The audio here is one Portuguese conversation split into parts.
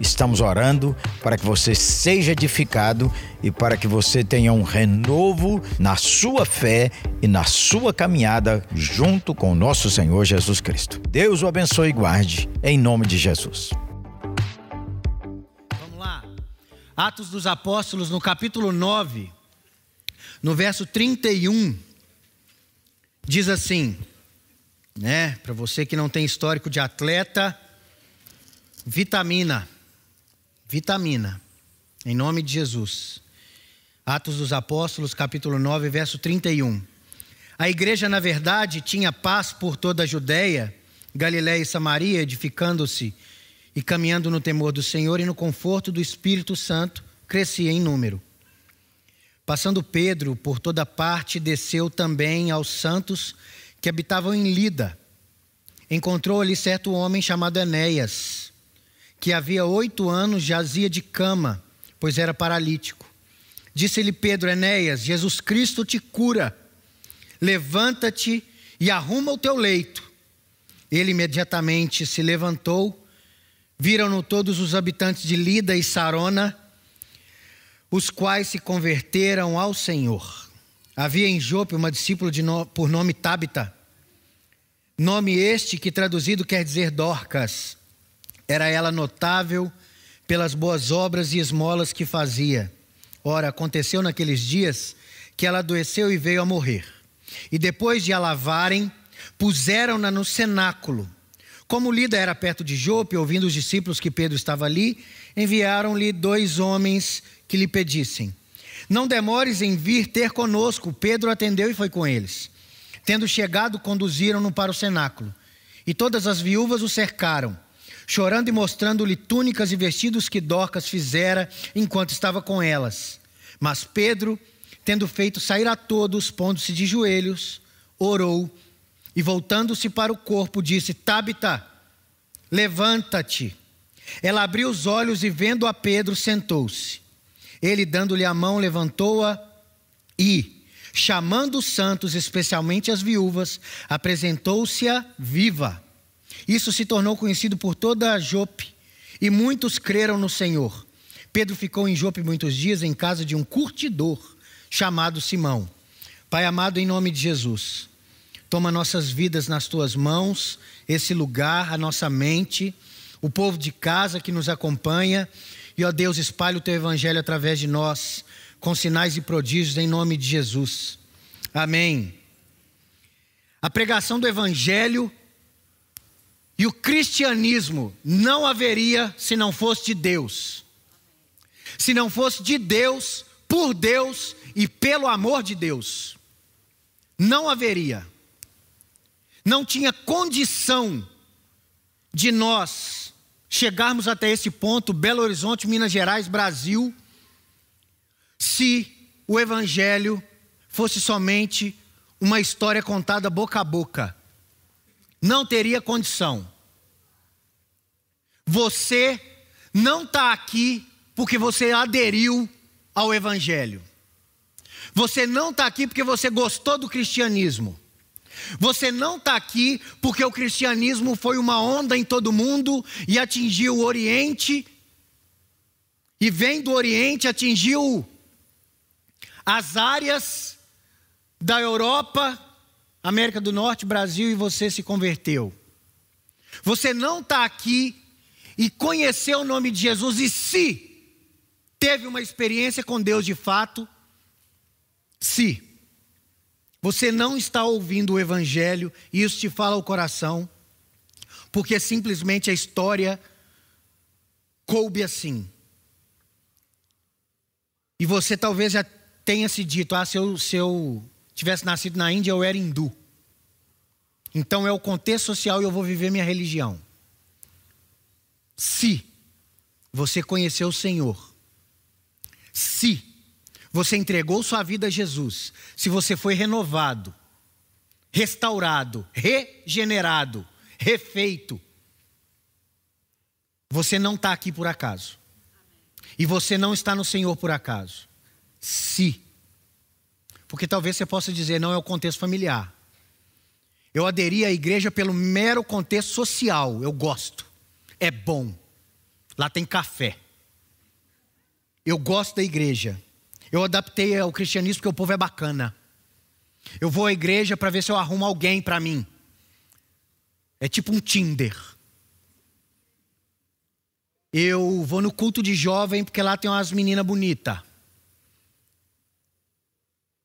Estamos orando para que você seja edificado e para que você tenha um renovo na sua fé e na sua caminhada junto com o nosso Senhor Jesus Cristo. Deus o abençoe e guarde, em nome de Jesus. Vamos lá. Atos dos Apóstolos, no capítulo 9, no verso 31, diz assim, né? Para você que não tem histórico de atleta, vitamina. Vitamina. Em nome de Jesus. Atos dos Apóstolos, capítulo 9, verso 31. A igreja, na verdade, tinha paz por toda a Judéia, Galiléia e Samaria, edificando-se e caminhando no temor do Senhor e no conforto do Espírito Santo, crescia em número. Passando Pedro por toda parte, desceu também aos santos que habitavam em Lida. Encontrou ali certo homem chamado Enéas, que havia oito anos jazia de cama, pois era paralítico. Disse-lhe Pedro, Enéas, Jesus Cristo te cura. Levanta-te e arruma o teu leito. Ele imediatamente se levantou. Viram-no todos os habitantes de Lida e Sarona, os quais se converteram ao Senhor. Havia em Jope uma discípula no, por nome Tabita, nome este que traduzido quer dizer Dorcas. Era ela notável pelas boas obras e esmolas que fazia. Ora, aconteceu naqueles dias que ela adoeceu e veio a morrer. E depois de a lavarem, puseram-na no cenáculo. Como Lida era perto de Jope, ouvindo os discípulos que Pedro estava ali, enviaram-lhe dois homens que lhe pedissem: Não demores em vir ter conosco. Pedro atendeu e foi com eles. Tendo chegado, conduziram-no para o cenáculo. E todas as viúvas o cercaram, chorando e mostrando-lhe túnicas e vestidos que Dorcas fizera enquanto estava com elas. Mas Pedro, tendo feito sair a todos, pondo-se de joelhos, orou e voltando-se para o corpo, disse: Tabita, levanta-te. Ela abriu os olhos e, vendo a Pedro, sentou-se. Ele, dando-lhe a mão, levantou-a e, chamando os santos, especialmente as viúvas, apresentou-se-a viva. Isso se tornou conhecido por toda a Jope, e muitos creram no Senhor. Pedro ficou em Jope muitos dias em casa de um curtidor chamado Simão. Pai amado, em nome de Jesus, toma nossas vidas nas tuas mãos, esse lugar, a nossa mente, o povo de casa que nos acompanha, e ó Deus, espalhe o teu evangelho através de nós, com sinais e prodígios em nome de Jesus. Amém. A pregação do evangelho e o cristianismo não haveria se não fosse de Deus. Se não fosse de Deus, por Deus e pelo amor de Deus. Não haveria. Não tinha condição de nós chegarmos até esse ponto, Belo Horizonte, Minas Gerais, Brasil, se o Evangelho fosse somente uma história contada boca a boca. Não teria condição. Você não está aqui porque você aderiu ao Evangelho. Você não está aqui porque você gostou do cristianismo. Você não está aqui porque o cristianismo foi uma onda em todo mundo e atingiu o Oriente, e vem do Oriente, atingiu as áreas da Europa, América do Norte, Brasil, e você se converteu. Você não está aqui e conheceu o nome de Jesus, e se teve uma experiência com Deus de fato, se você não está ouvindo o Evangelho e isso te fala ao coração, porque simplesmente a história coube assim. E você talvez já tenha se dito: ah, se eu, se eu tivesse nascido na Índia, eu era hindu. Então é o contexto social e eu vou viver minha religião. Se você conheceu o Senhor, se você entregou sua vida a Jesus, se você foi renovado, restaurado, regenerado, refeito, Você não está aqui por acaso. E você não está no Senhor por acaso. Se. Porque talvez você possa dizer, não é o contexto familiar. Eu aderi à igreja pelo mero contexto social. Eu gosto. É bom. Lá tem café. Eu gosto da igreja. Eu adaptei ao cristianismo porque o povo é bacana. Eu vou à igreja para ver se eu arrumo alguém para mim. É tipo um Tinder. Eu vou no culto de jovem porque lá tem umas meninas bonitas.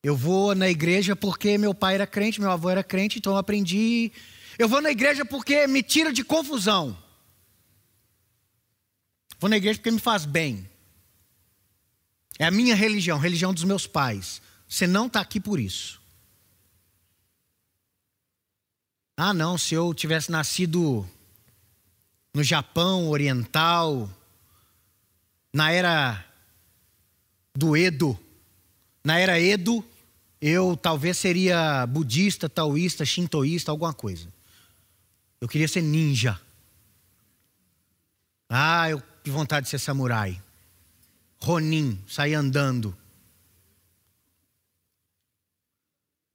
Eu vou na igreja porque meu pai era crente, meu avô era crente, então eu aprendi. Eu vou na igreja porque me tira de confusão. Vou na igreja porque me faz bem. É a minha religião, a religião dos meus pais. Você não está aqui por isso. Ah, não, se eu tivesse nascido no Japão Oriental, na era do Edo, na era Edo, eu talvez seria budista, taoísta, shintoísta, alguma coisa. Eu queria ser ninja. Ah, eu que vontade de ser samurai. Ronin, sair andando.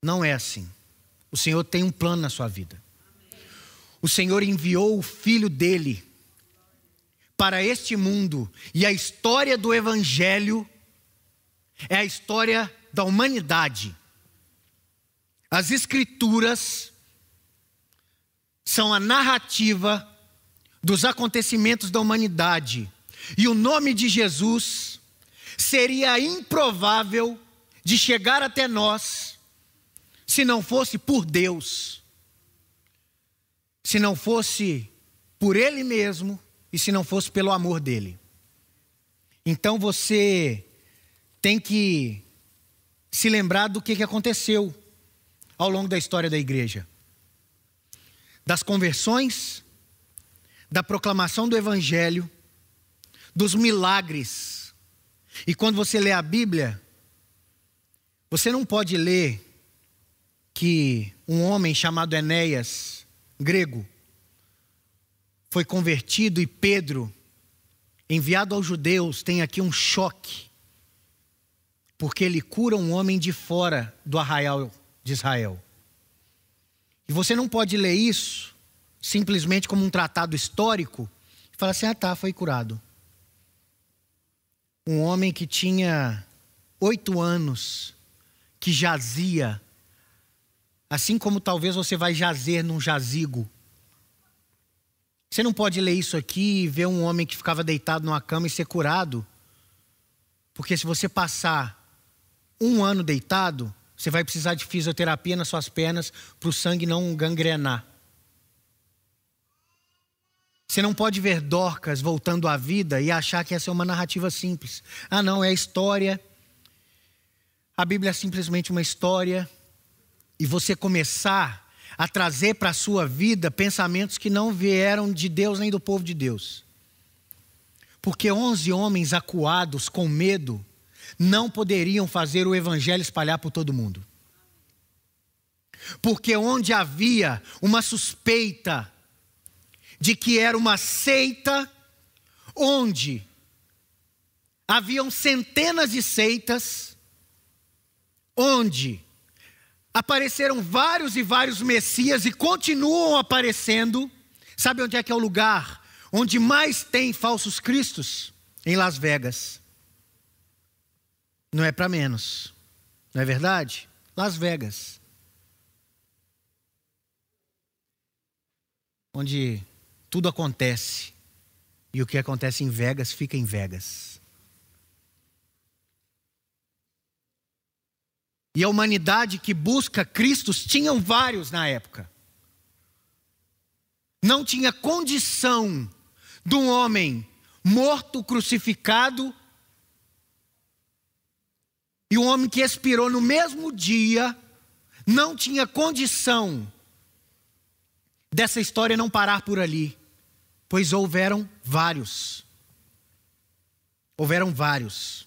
Não é assim. O Senhor tem um plano na sua vida. O Senhor enviou o filho dele para este mundo e a história do evangelho é a história da humanidade. As escrituras são a narrativa dos acontecimentos da humanidade. E o nome de Jesus seria improvável de chegar até nós se não fosse por Deus, se não fosse por Ele mesmo e se não fosse pelo amor dele. Então você tem que se lembrar do que aconteceu ao longo da história da igreja: das conversões, da proclamação do Evangelho, dos milagres. E quando você lê a Bíblia, você não pode ler que um homem chamado Enéas, grego, foi convertido e Pedro, enviado aos judeus, tem aqui um choque, porque ele cura um homem de fora do arraial de Israel. E você não pode ler isso simplesmente como um tratado histórico e falar assim: ah, tá, foi curado. Um homem que tinha oito anos, que jazia Assim como talvez você vai jazer num jazigo. Você não pode ler isso aqui e ver um homem que ficava deitado numa cama e ser curado. Porque se você passar um ano deitado, você vai precisar de fisioterapia nas suas pernas para o sangue não gangrenar. Você não pode ver Dorcas voltando à vida e achar que essa é uma narrativa simples. Ah, não, é história. A Bíblia é simplesmente uma história e você começar a trazer para a sua vida pensamentos que não vieram de Deus nem do povo de Deus. Porque onze homens acuados com medo não poderiam fazer o evangelho espalhar por todo mundo. Porque onde havia uma suspeita de que era uma seita, onde haviam centenas de seitas, onde apareceram vários e vários Messias e continuam aparecendo. Sabe onde é que é o lugar onde mais tem falsos cristos? Em Las Vegas. Não é para menos. Não é verdade? Las Vegas. Onde tudo acontece. E o que acontece em Vegas fica em Vegas. e a humanidade que busca Cristos tinham vários na época. Não tinha condição de um homem morto, crucificado, e um homem que expirou no mesmo dia, não tinha condição dessa história não parar por ali, pois houveram vários. Houveram vários.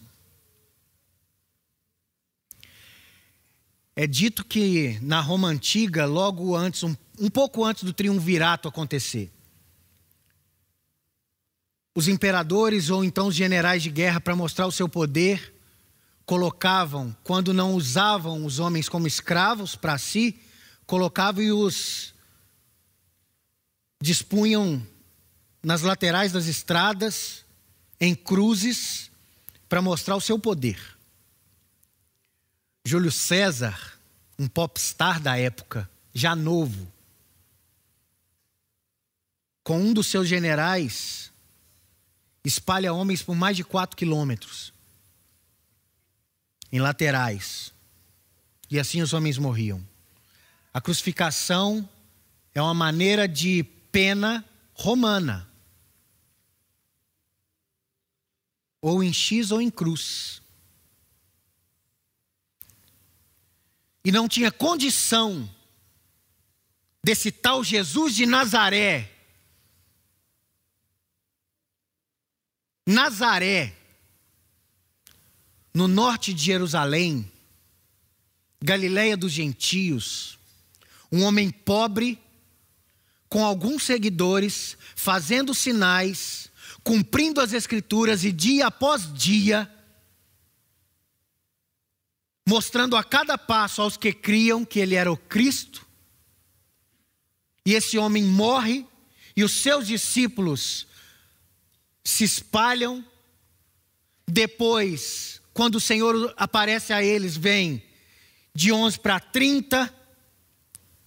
É dito que na Roma antiga, logo antes, um, um pouco antes do triunvirato acontecer, os imperadores ou então os generais de guerra, para mostrar o seu poder, colocavam, quando não usavam os homens como escravos para si, colocavam e os dispunham nas laterais das estradas, em cruzes, para mostrar o seu poder. Júlio César, um popstar da época, já novo, com um dos seus generais, espalha homens por mais de quatro quilômetros, em laterais. E assim os homens morriam. A crucificação é uma maneira de pena romana. Ou em X ou em cruz. E não tinha condição desse tal Jesus de Nazaré Nazaré, no norte de Jerusalém, Galiléia dos gentios, um homem pobre, com alguns seguidores, fazendo sinais, cumprindo as escrituras e dia após dia, mostrando a cada passo aos que criam que ele era o Cristo. E esse homem morre e os seus discípulos se espalham. Depois, quando o Senhor aparece a eles, vem de 11 para 30,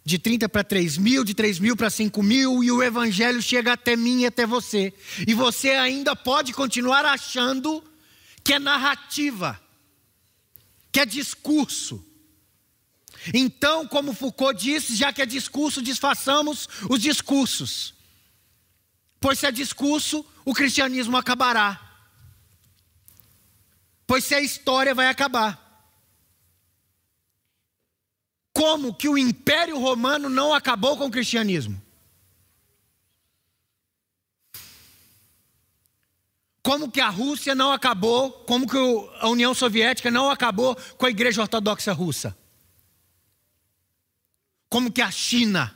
de 30 para 3 mil, de 3 mil para 5 mil, e o Evangelho chega até mim e até você. E você ainda pode continuar achando que é narrativa, que é discurso. Então, como Foucault disse, já que é discurso, disfarçamos os discursos. Pois se é discurso, o cristianismo acabará. Pois se a história vai acabar. Como que o Império Romano não acabou com o cristianismo? Como que a Rússia não acabou, como que a União Soviética não acabou com a Igreja Ortodoxa Russa? Como que a China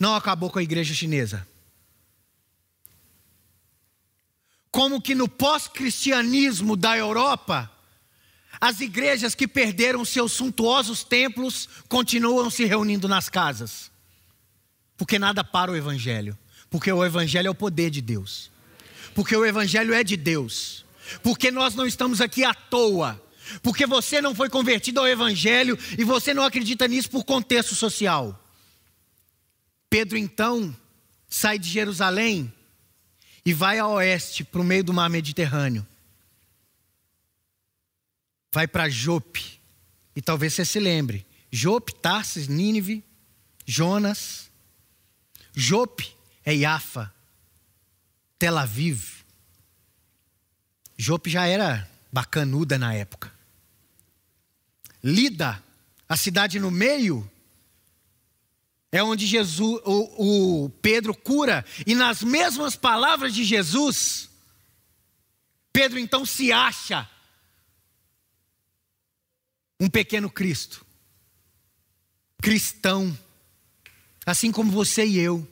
não acabou com a igreja chinesa. Como que no pós-cristianismo da Europa, as igrejas que perderam seus suntuosos templos continuam se reunindo nas casas. Porque nada para o Evangelho. Porque o Evangelho é o poder de Deus. Porque o Evangelho é de Deus. Porque nós não estamos aqui à toa. Porque você não foi convertido ao Evangelho e você não acredita nisso por contexto social. Pedro então sai de Jerusalém e vai a oeste, para o meio do mar Mediterrâneo. Vai para Jope. E talvez você se lembre. Jope, Tarsis, Nínive, Jonas. Jope é Iafa, Tel Aviv. Jope já era bacanuda na época. Lida, a cidade no meio, é onde Jesus, o, o Pedro cura, e nas mesmas palavras de Jesus, Pedro então se acha um pequeno Cristo, cristão, assim como você e eu.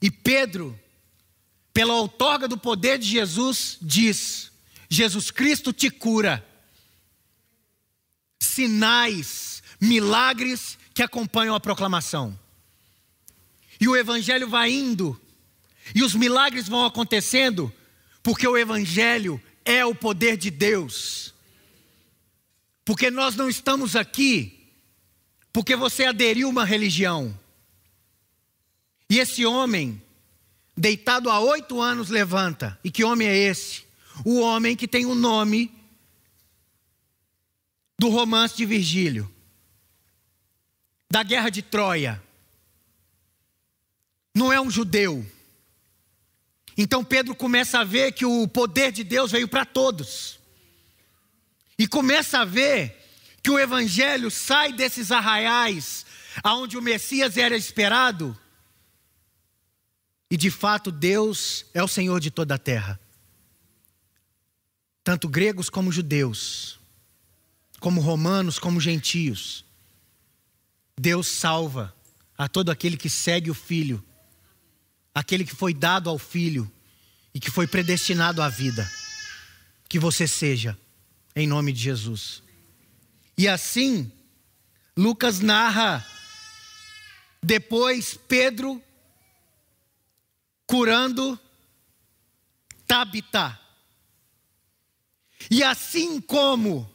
E Pedro, pela outorga do poder de Jesus, diz: Jesus Cristo te cura. Sinais, milagres que acompanham a proclamação. E o evangelho vai indo, e os milagres vão acontecendo, porque o evangelho é o poder de Deus. Porque nós não estamos aqui porque você aderiu a uma religião. E esse homem, deitado há oito anos, levanta. E que homem é esse? O homem que tem o nome do romance de Virgílio da guerra de Troia. Não é um judeu. Então Pedro começa a ver que o poder de Deus veio para todos. E começa a ver que o evangelho sai desses arraiais aonde o Messias era esperado. E de fato Deus é o Senhor de toda a terra. Tanto gregos como judeus, como romanos como gentios. Deus salva a todo aquele que segue o Filho. aquele que foi dado ao Filho e que foi predestinado à vida. Que você seja, em nome de Jesus. E assim, Lucas narra depois Pedro curando Tabita. E assim como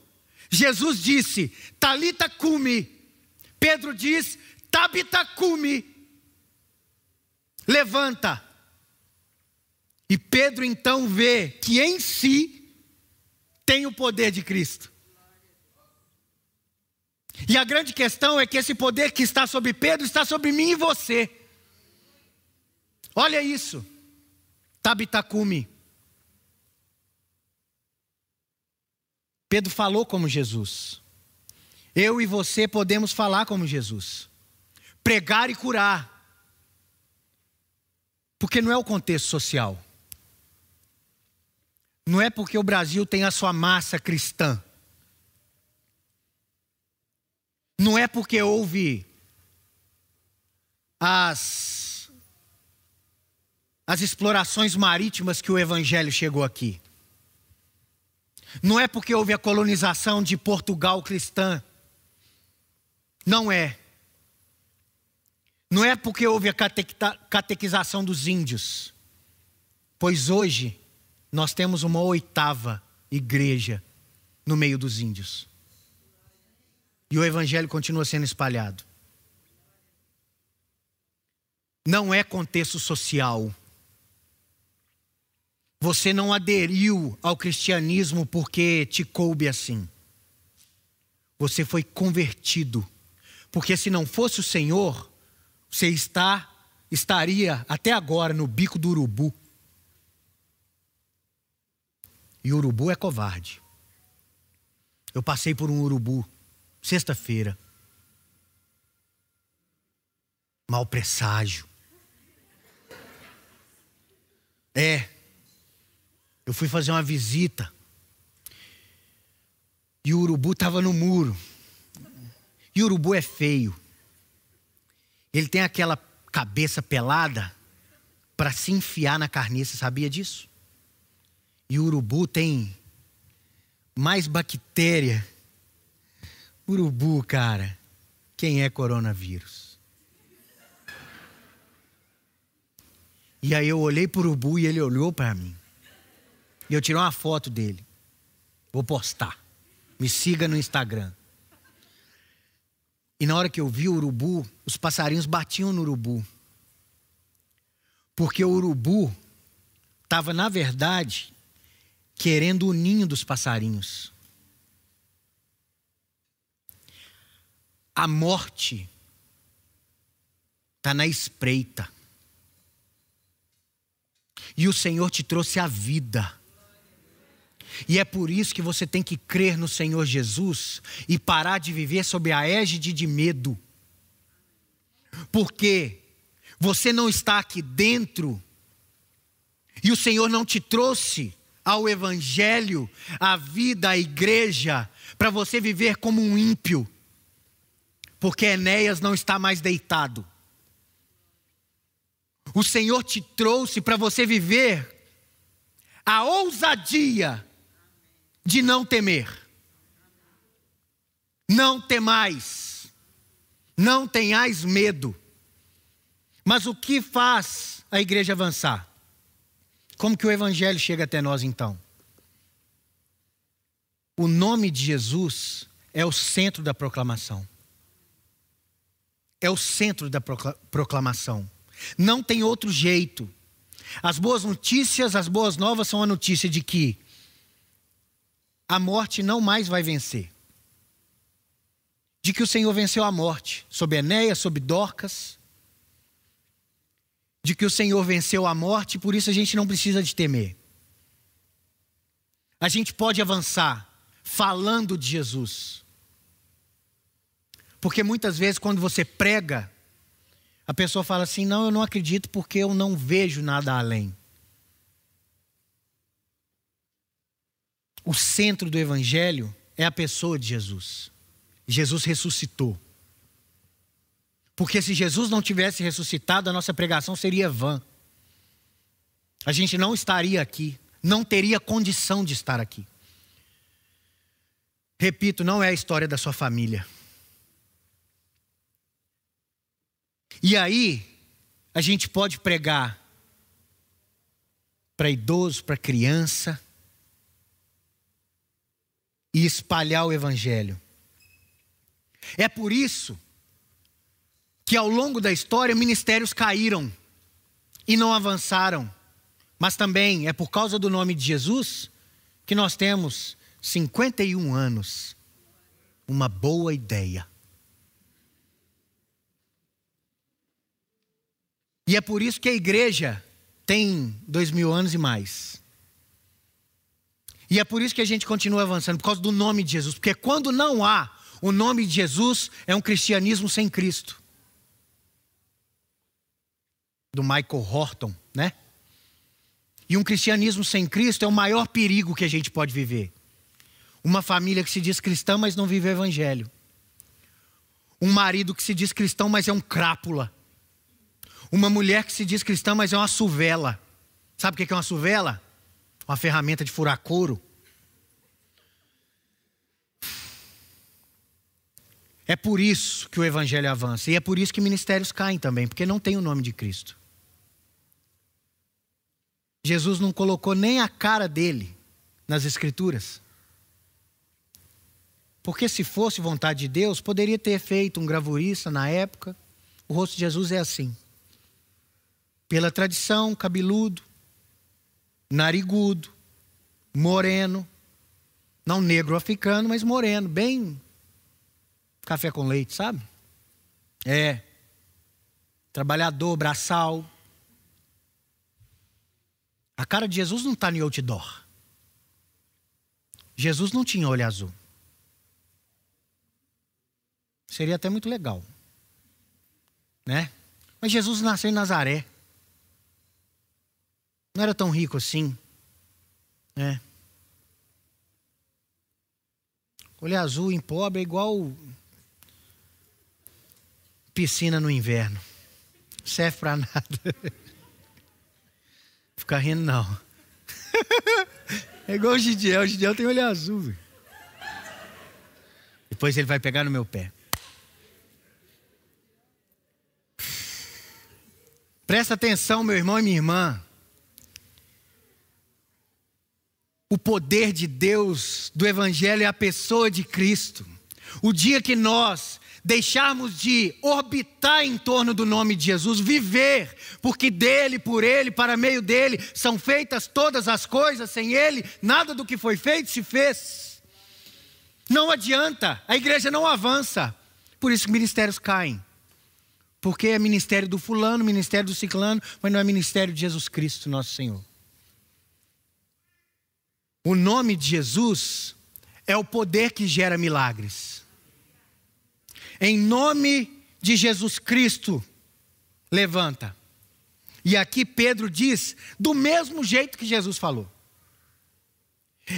Jesus disse, Talita cumi, Pedro diz, Tabita cumi, levanta. E Pedro então vê que em si tem o poder de Cristo. E a grande questão é que esse poder que está sobre Pedro está sobre mim e você. Olha isso. Tabitacume. Pedro falou como Jesus. Eu e você podemos falar como Jesus. Pregar e curar. Porque não é o contexto social. Não é porque o Brasil tem a sua massa cristã. Não é porque houve as, as explorações marítimas que o Evangelho chegou aqui. Não é porque houve a colonização de Portugal cristã. Não é. Não é porque houve a catequização dos índios. Pois hoje nós temos uma oitava igreja no meio dos índios. E o evangelho continua sendo espalhado. Não é contexto social. Você não aderiu ao cristianismo porque te coube assim. Você foi convertido. Porque se não fosse o Senhor, você está estaria até agora no bico do urubu. E o urubu é covarde. Eu passei por um urubu Sexta-feira. Mal presságio. É. Eu fui fazer uma visita. E o urubu estava no muro. E urubu é feio. Ele tem aquela cabeça pelada para se enfiar na carniça, sabia disso? E o urubu tem mais bactéria Urubu, cara. Quem é coronavírus? E aí eu olhei para o urubu e ele olhou para mim. E eu tirei uma foto dele. Vou postar. Me siga no Instagram. E na hora que eu vi o urubu, os passarinhos batiam no urubu. Porque o urubu estava, na verdade, querendo o ninho dos passarinhos. A morte está na espreita. E o Senhor te trouxe a vida. E é por isso que você tem que crer no Senhor Jesus e parar de viver sob a égide de medo. Porque você não está aqui dentro e o Senhor não te trouxe ao Evangelho, à vida, à igreja, para você viver como um ímpio porque Enéas não está mais deitado. O Senhor te trouxe para você viver a ousadia de não temer. Não temais, não tenhais medo. Mas o que faz a igreja avançar? Como que o evangelho chega até nós então? O nome de Jesus é o centro da proclamação é o centro da proclamação. Não tem outro jeito. As boas notícias, as boas novas são a notícia de que a morte não mais vai vencer. De que o Senhor venceu a morte sobre Enéas, sobre Dorcas. De que o Senhor venceu a morte, por isso a gente não precisa de temer. A gente pode avançar falando de Jesus. Porque muitas vezes, quando você prega, a pessoa fala assim: não, eu não acredito porque eu não vejo nada além. O centro do Evangelho é a pessoa de Jesus. Jesus ressuscitou. Porque se Jesus não tivesse ressuscitado, a nossa pregação seria vã. a gente não estaria aqui, não teria condição de estar aqui. Repito, não é a história da sua família. E aí, a gente pode pregar para idoso, para criança, e espalhar o Evangelho. É por isso que ao longo da história ministérios caíram e não avançaram. Mas também é por causa do nome de Jesus que nós temos 51 anos. Uma boa ideia. E é por isso que a igreja tem dois mil anos e mais. E é por isso que a gente continua avançando, por causa do nome de Jesus. Porque quando não há o nome de Jesus, é um cristianismo sem Cristo. Do Michael Horton, né? E um cristianismo sem Cristo é o maior perigo que a gente pode viver. Uma família que se diz cristã, mas não vive o evangelho. Um marido que se diz cristão, mas é um crápula. Uma mulher que se diz cristã, mas é uma suvela. Sabe o que é uma suvela? Uma ferramenta de furar couro. É por isso que o evangelho avança. E é por isso que ministérios caem também, porque não tem o nome de Cristo. Jesus não colocou nem a cara dele nas Escrituras. Porque se fosse vontade de Deus, poderia ter feito um gravurista na época. O rosto de Jesus é assim. Pela tradição, cabeludo, narigudo, moreno. Não negro africano, mas moreno, bem café com leite, sabe? É. Trabalhador, braçal. A cara de Jesus não está no outdoor. Jesus não tinha olho azul. Seria até muito legal. Né? Mas Jesus nasceu em Nazaré. Não era tão rico assim. Né? Olho azul em pobre é igual piscina no inverno. Serve para nada. Ficar rindo, não. é igual o Gidiel. O Gidiel tem olho azul. Depois ele vai pegar no meu pé. Presta atenção, meu irmão e minha irmã. O poder de Deus, do Evangelho, é a pessoa de Cristo. O dia que nós deixarmos de orbitar em torno do nome de Jesus, viver, porque dele, por ele, para meio dele, são feitas todas as coisas, sem ele, nada do que foi feito se fez. Não adianta, a igreja não avança, por isso que ministérios caem. Porque é ministério do fulano, ministério do ciclano, mas não é ministério de Jesus Cristo, nosso Senhor. O nome de Jesus é o poder que gera milagres. Em nome de Jesus Cristo, levanta. E aqui Pedro diz do mesmo jeito que Jesus falou.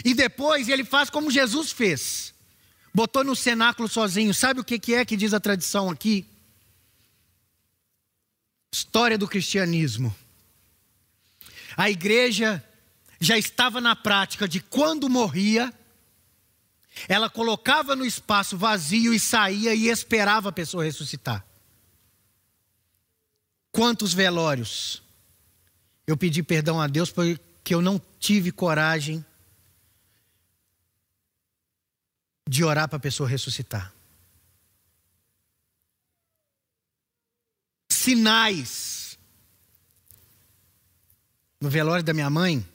E depois ele faz como Jesus fez. Botou no cenáculo sozinho. Sabe o que é que diz a tradição aqui? História do cristianismo. A igreja já estava na prática de quando morria, ela colocava no espaço vazio e saía e esperava a pessoa ressuscitar. Quantos velórios? Eu pedi perdão a Deus porque eu não tive coragem de orar para a pessoa ressuscitar. Sinais. No velório da minha mãe,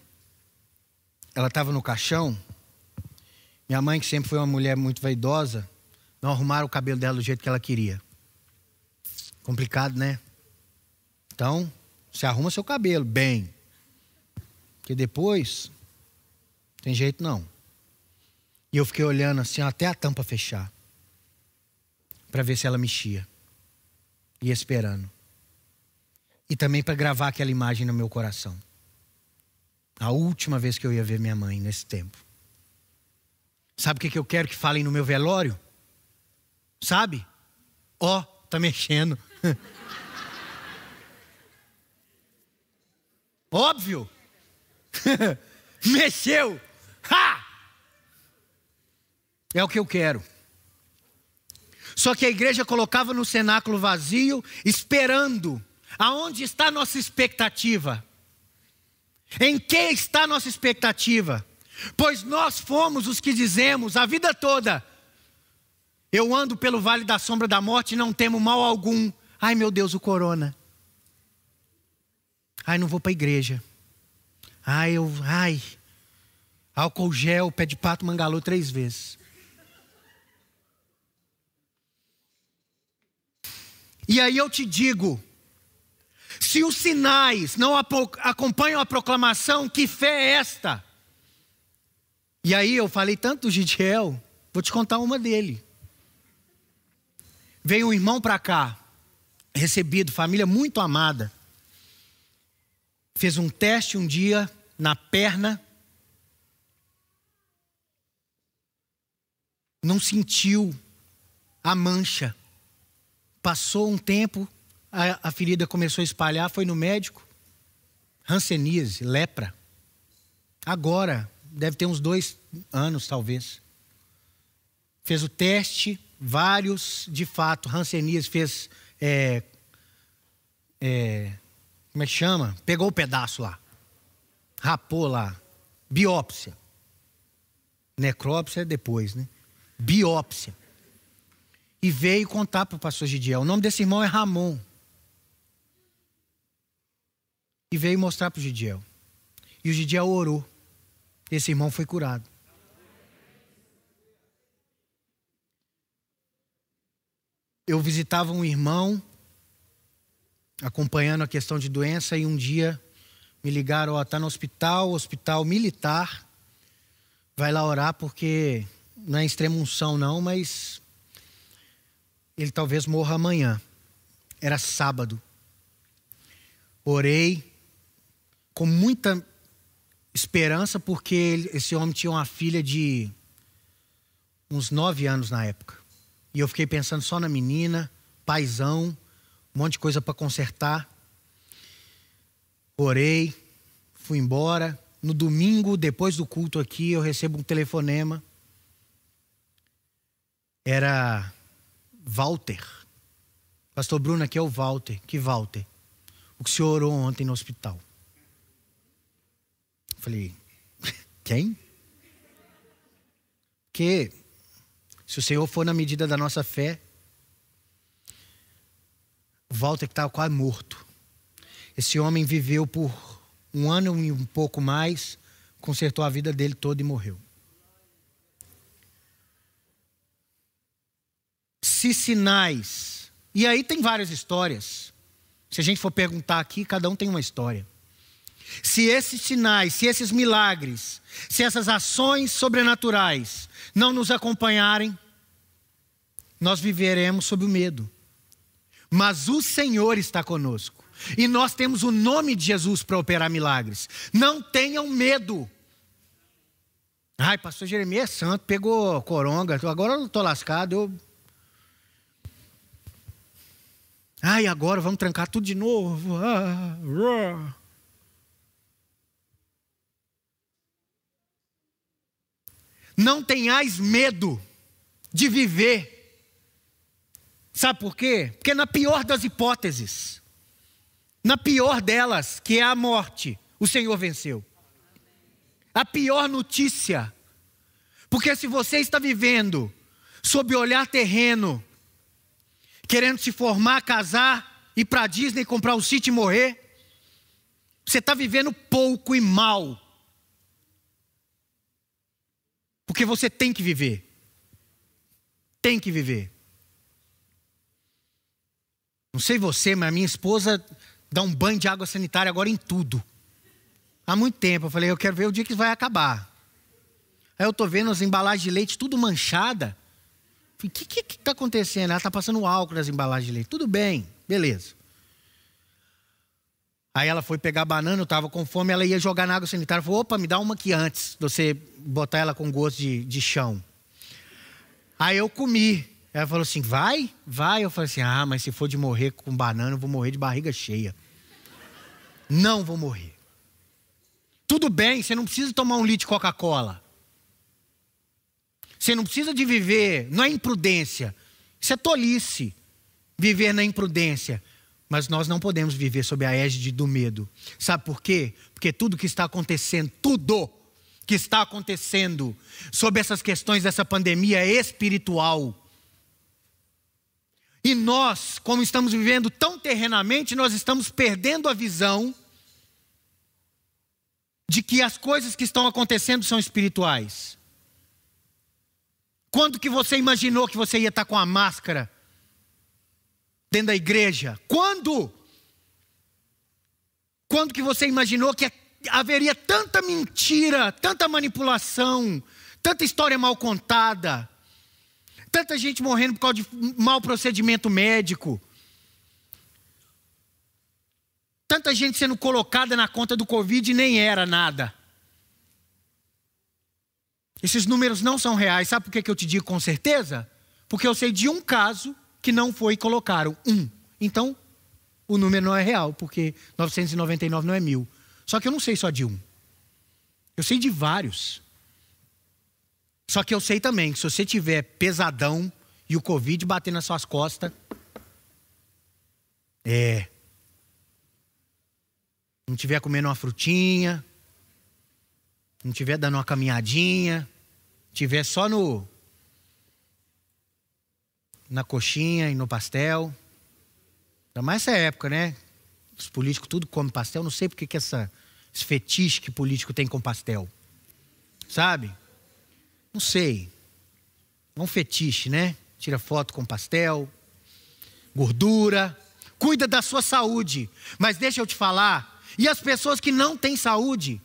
ela estava no caixão minha mãe, que sempre foi uma mulher muito vaidosa, não arrumaram o cabelo dela do jeito que ela queria. Complicado, né? Então, você arruma seu cabelo bem. Porque depois, tem jeito não. E eu fiquei olhando assim até a tampa fechar. Para ver se ela mexia. E esperando. E também para gravar aquela imagem no meu coração. A última vez que eu ia ver minha mãe nesse tempo. Sabe o que eu quero que falem no meu velório? Sabe? Ó, oh, tá mexendo. Óbvio. Mexeu! Ha! É o que eu quero. Só que a igreja colocava no cenáculo vazio, esperando. Aonde está a nossa expectativa? Em que está nossa expectativa? Pois nós fomos os que dizemos a vida toda: Eu ando pelo vale da sombra da morte e não temo mal algum. Ai meu Deus, o corona. Ai, não vou para a igreja. Ai, eu. Ai. Álcool gel, pé de pato, mangalô três vezes. E aí eu te digo: se os sinais não acompanham a proclamação, que fé é esta? E aí eu falei tanto do Gidiel, vou te contar uma dele. Veio um irmão para cá, recebido, família muito amada. Fez um teste um dia na perna. Não sentiu a mancha. Passou um tempo, a, a ferida começou a espalhar, foi no médico. Hanseníase, lepra. Agora, deve ter uns dois anos, talvez. Fez o teste, vários, de fato, Hanseníase fez. É, é, como é que chama? Pegou o pedaço lá. Rapou lá. Biópsia. Necrópsia é depois, né? Biópsia. E veio contar para o pastor Gidiel. O nome desse irmão é Ramon. E veio mostrar para o Gidiel. E o Gidiel orou. Esse irmão foi curado. Eu visitava um irmão acompanhando a questão de doença e um dia me ligaram, ó, tá no hospital, hospital militar. Vai lá orar porque não é extrema unção não, mas ele talvez morra amanhã. Era sábado. Orei com muita esperança porque esse homem tinha uma filha de uns nove anos na época. E eu fiquei pensando só na menina, paizão, um monte de coisa para consertar. Orei, fui embora. No domingo, depois do culto aqui, eu recebo um telefonema. Era Walter. Pastor Bruno, aqui é o Walter. Que Walter? O que o senhor orou ontem no hospital. Falei, quem? Que se o Senhor for na medida da nossa fé, Walter que estava quase morto. Esse homem viveu por um ano e um pouco mais, consertou a vida dele toda e morreu. Se sinais. E aí tem várias histórias. Se a gente for perguntar aqui, cada um tem uma história. Se esses sinais, se esses milagres, se essas ações sobrenaturais não nos acompanharem, nós viveremos sob o medo. Mas o Senhor está conosco. E nós temos o nome de Jesus para operar milagres. Não tenham medo. Ai, pastor Jeremias é santo, pegou coronga, agora eu estou lascado. Eu... Ai, agora vamos trancar tudo de novo. Ah, ah. Não tenhais medo de viver Sabe por quê? Porque na pior das hipóteses, na pior delas, que é a morte, o Senhor venceu. A pior notícia. Porque se você está vivendo sob olhar terreno, querendo se formar, casar, ir para Disney, comprar um sítio e morrer, você está vivendo pouco e mal. Porque você tem que viver. Tem que viver. Não sei você, mas minha esposa dá um banho de água sanitária agora em tudo. Há muito tempo. Eu falei, eu quero ver o dia que vai acabar. Aí eu estou vendo as embalagens de leite tudo manchada. O que está acontecendo? Ela está passando álcool nas embalagens de leite. Tudo bem, beleza. Aí ela foi pegar banana, eu estava com fome, ela ia jogar na água sanitária. Falou, opa, me dá uma aqui antes, você botar ela com gosto de, de chão. Aí eu comi. Ela falou assim: vai? Vai. Eu falei assim: ah, mas se for de morrer com banana, eu vou morrer de barriga cheia. Não vou morrer. Tudo bem, você não precisa tomar um litro de Coca-Cola. Você não precisa de viver, não é imprudência. Isso é tolice, viver na imprudência. Mas nós não podemos viver sob a égide do medo. Sabe por quê? Porque tudo que está acontecendo, tudo que está acontecendo sobre essas questões dessa pandemia é espiritual. E nós, como estamos vivendo tão terrenamente, nós estamos perdendo a visão de que as coisas que estão acontecendo são espirituais. Quando que você imaginou que você ia estar com a máscara dentro da igreja? Quando? Quando que você imaginou que haveria tanta mentira, tanta manipulação, tanta história mal contada, tanta gente morrendo por causa de mau procedimento médico? Tanta gente sendo colocada na conta do Covid e nem era nada. Esses números não são reais. Sabe por que eu te digo com certeza? Porque eu sei de um caso que não foi e colocaram. Um. Então, o número não é real, porque 999 não é mil. Só que eu não sei só de um. Eu sei de vários. Só que eu sei também que se você tiver pesadão e o Covid bater nas suas costas, é, não tiver comendo uma frutinha, não tiver dando uma caminhadinha, tiver só no na coxinha e no pastel. Ainda mais essa época, né? Os políticos tudo comem pastel. Não sei porque que essa, esse fetiche que político tem com pastel. Sabe? Não sei. É um fetiche, né? Tira foto com pastel, gordura. Cuida da sua saúde. Mas deixa eu te falar, e as pessoas que não têm saúde,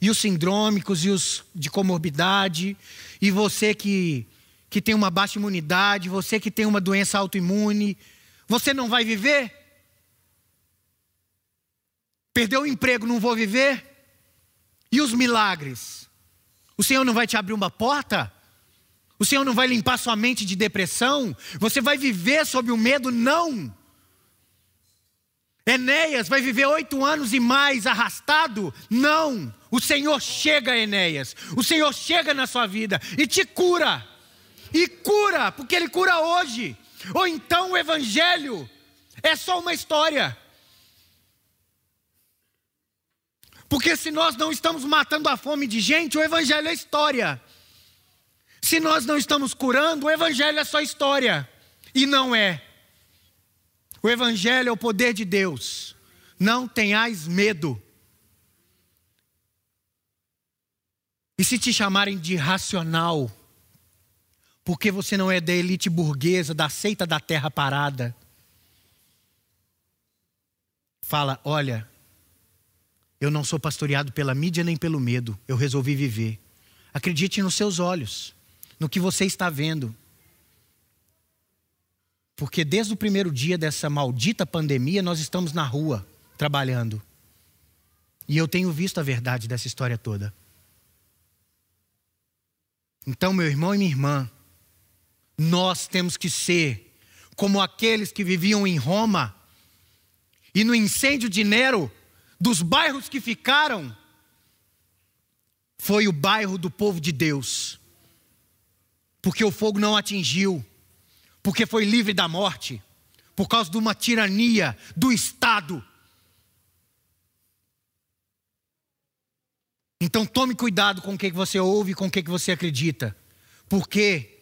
e os sindrômicos, e os de comorbidade, e você que, que tem uma baixa imunidade, você que tem uma doença autoimune, você não vai viver? Perdeu o emprego, não vou viver? E os milagres? O Senhor não vai te abrir uma porta? O Senhor não vai limpar sua mente de depressão? Você vai viver sob o medo? Não. Enéas vai viver oito anos e mais arrastado? Não. O Senhor chega, Enéas. O Senhor chega na sua vida e te cura. E cura, porque Ele cura hoje. Ou então o Evangelho é só uma história. Porque se nós não estamos matando a fome de gente, o Evangelho é história. Se nós não estamos curando, o Evangelho é só história. E não é. O Evangelho é o poder de Deus. Não tenhais medo. E se te chamarem de racional, porque você não é da elite burguesa, da seita da terra parada, fala: olha, eu não sou pastoreado pela mídia nem pelo medo, eu resolvi viver. Acredite nos seus olhos, no que você está vendo. Porque desde o primeiro dia dessa maldita pandemia, nós estamos na rua trabalhando. E eu tenho visto a verdade dessa história toda. Então, meu irmão e minha irmã, nós temos que ser como aqueles que viviam em Roma e no incêndio de Nero, dos bairros que ficaram, foi o bairro do povo de Deus, porque o fogo não atingiu porque foi livre da morte, por causa de uma tirania do Estado. Então tome cuidado com o que você ouve com o que você acredita, porque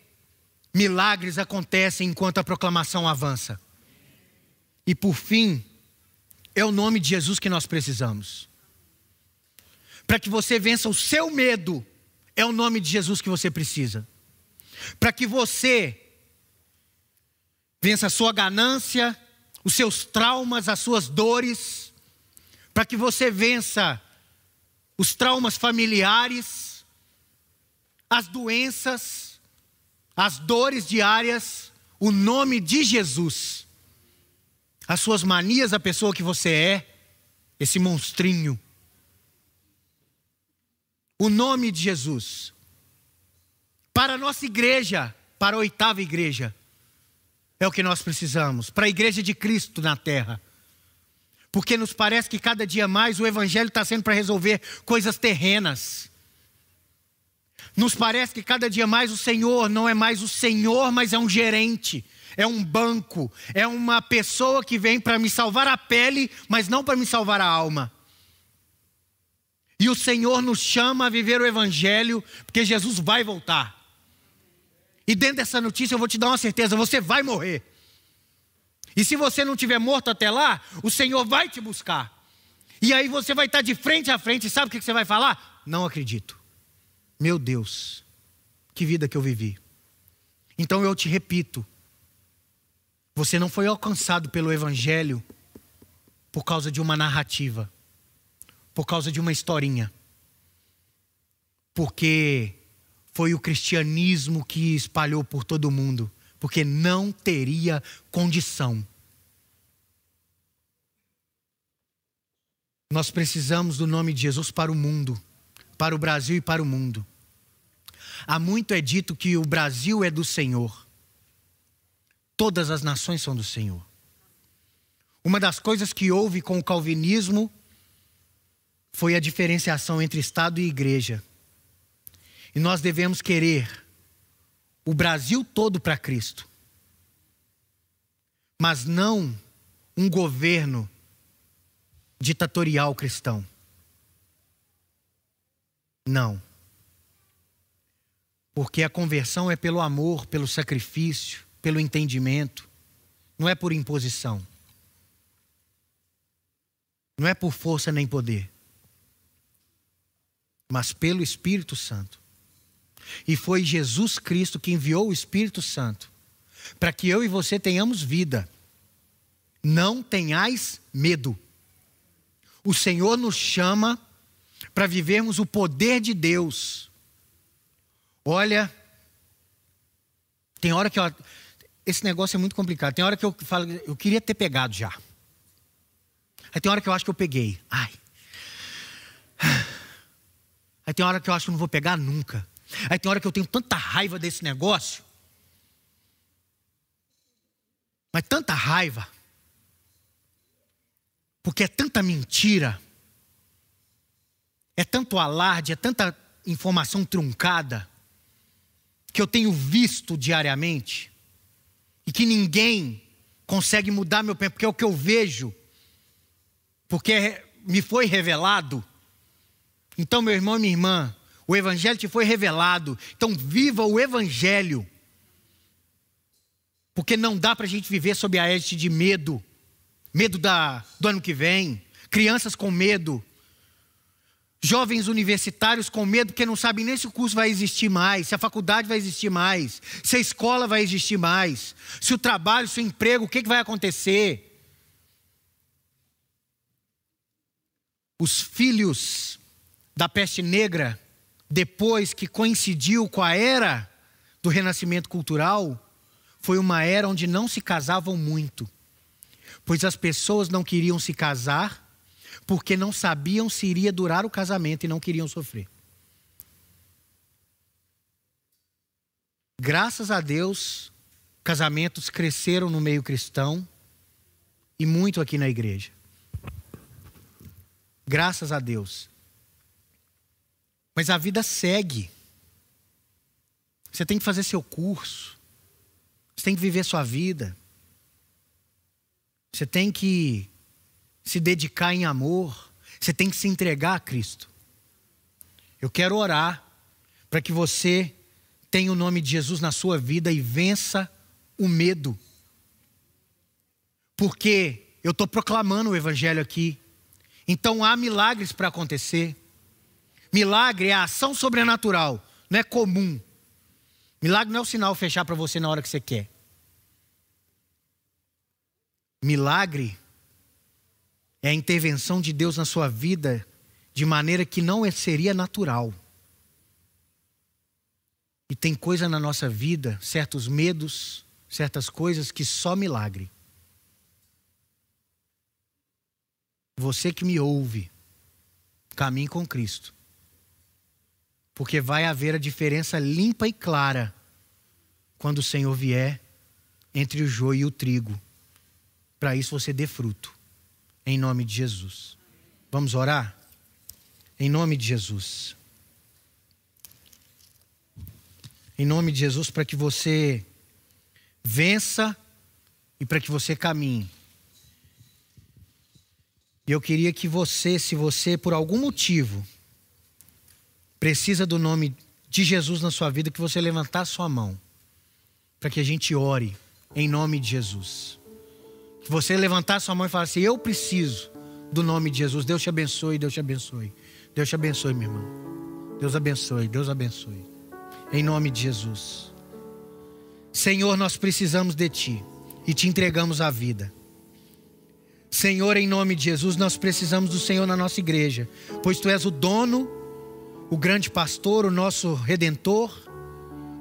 milagres acontecem enquanto a proclamação avança. E por fim, é o nome de Jesus que nós precisamos. Para que você vença o seu medo, é o nome de Jesus que você precisa. Para que você vença a sua ganância, os seus traumas, as suas dores, para que você vença os traumas familiares, as doenças, as dores diárias, o nome de Jesus, as suas manias, a pessoa que você é, esse monstrinho. O nome de Jesus. Para a nossa igreja, para a oitava igreja, é o que nós precisamos para a igreja de Cristo na terra. Porque nos parece que cada dia mais o Evangelho está sendo para resolver coisas terrenas. Nos parece que cada dia mais o Senhor não é mais o Senhor, mas é um gerente, é um banco, é uma pessoa que vem para me salvar a pele, mas não para me salvar a alma. E o Senhor nos chama a viver o Evangelho, porque Jesus vai voltar. E dentro dessa notícia eu vou te dar uma certeza: você vai morrer. E se você não tiver morto até lá, o Senhor vai te buscar. E aí você vai estar de frente a frente, sabe o que você vai falar? Não acredito. Meu Deus, que vida que eu vivi. Então eu te repito: você não foi alcançado pelo Evangelho por causa de uma narrativa, por causa de uma historinha, porque foi o cristianismo que espalhou por todo o mundo, porque não teria condição. Nós precisamos do nome de Jesus para o mundo, para o Brasil e para o mundo. Há muito é dito que o Brasil é do Senhor. Todas as nações são do Senhor. Uma das coisas que houve com o calvinismo foi a diferenciação entre Estado e igreja. E nós devemos querer o Brasil todo para Cristo, mas não um governo ditatorial cristão. Não. Porque a conversão é pelo amor, pelo sacrifício, pelo entendimento, não é por imposição. Não é por força nem poder, mas pelo Espírito Santo. E foi Jesus Cristo que enviou o Espírito Santo para que eu e você tenhamos vida. Não tenhais medo. O Senhor nos chama para vivermos o poder de Deus. Olha, tem hora que eu, esse negócio é muito complicado. Tem hora que eu falo, eu queria ter pegado já. Aí tem hora que eu acho que eu peguei. Ai. Aí tem hora que eu acho que eu não vou pegar nunca. Aí tem hora que eu tenho tanta raiva desse negócio. Mas tanta raiva. Porque é tanta mentira. É tanto alarde, é tanta informação truncada. Que eu tenho visto diariamente. E que ninguém consegue mudar meu pensamento. Porque é o que eu vejo. Porque me foi revelado. Então, meu irmão e minha irmã, o Evangelho te foi revelado. Então, viva o Evangelho. Porque não dá para a gente viver sob a égide de medo. Medo da, do ano que vem. Crianças com medo. Jovens universitários com medo porque não sabem nem se o curso vai existir mais, se a faculdade vai existir mais, se a escola vai existir mais, se o trabalho, se o emprego, o que, que vai acontecer. Os filhos da peste negra depois que coincidiu com a era do renascimento cultural, foi uma era onde não se casavam muito, pois as pessoas não queriam se casar porque não sabiam se iria durar o casamento e não queriam sofrer. Graças a Deus, casamentos cresceram no meio cristão e muito aqui na igreja. Graças a Deus. Mas a vida segue. Você tem que fazer seu curso. Você tem que viver sua vida. Você tem que se dedicar em amor. Você tem que se entregar a Cristo. Eu quero orar para que você tenha o nome de Jesus na sua vida e vença o medo. Porque eu estou proclamando o Evangelho aqui. Então há milagres para acontecer. Milagre é a ação sobrenatural, não é comum. Milagre não é o sinal fechar para você na hora que você quer. Milagre é a intervenção de Deus na sua vida de maneira que não seria natural. E tem coisa na nossa vida, certos medos, certas coisas que só milagre. Você que me ouve, caminhe com Cristo. Porque vai haver a diferença limpa e clara quando o Senhor vier entre o joio e o trigo. Para isso você dê fruto. Em nome de Jesus. Vamos orar? Em nome de Jesus. Em nome de Jesus, para que você vença e para que você caminhe. E eu queria que você, se você por algum motivo precisa do nome de Jesus na sua vida, que você levantasse sua mão para que a gente ore em nome de Jesus. Que você levantasse sua mão e falasse: Eu preciso do nome de Jesus. Deus te abençoe, Deus te abençoe. Deus te abençoe, meu irmão. Deus abençoe, Deus abençoe. Em nome de Jesus. Senhor, nós precisamos de Ti e te entregamos a vida. Senhor, em nome de Jesus, nós precisamos do Senhor na nossa igreja, pois Tu és o dono, o grande pastor, o nosso redentor,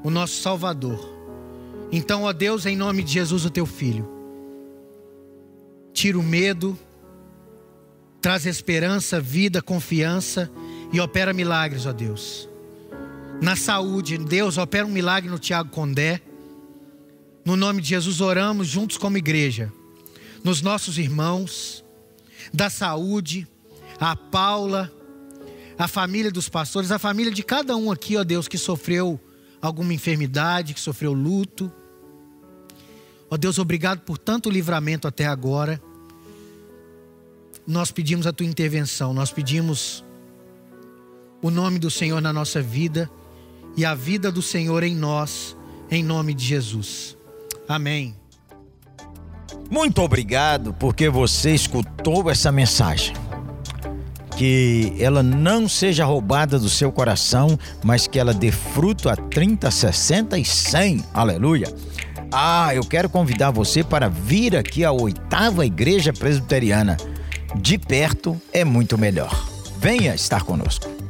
o nosso salvador. Então, ó Deus, em nome de Jesus, o Teu Filho, tira o medo, traz esperança, vida, confiança e opera milagres, ó Deus. Na saúde, Deus opera um milagre no Tiago Condé. No nome de Jesus, oramos juntos como igreja nos nossos irmãos, da saúde, a Paula, a família dos pastores, a família de cada um aqui, ó Deus, que sofreu alguma enfermidade, que sofreu luto. Ó Deus, obrigado por tanto livramento até agora. Nós pedimos a tua intervenção, nós pedimos o nome do Senhor na nossa vida e a vida do Senhor em nós, em nome de Jesus. Amém. Muito obrigado porque você escutou essa mensagem. Que ela não seja roubada do seu coração, mas que ela dê fruto a 30, 60 e 100. Aleluia. Ah, eu quero convidar você para vir aqui à oitava igreja presbiteriana. De perto é muito melhor. Venha estar conosco.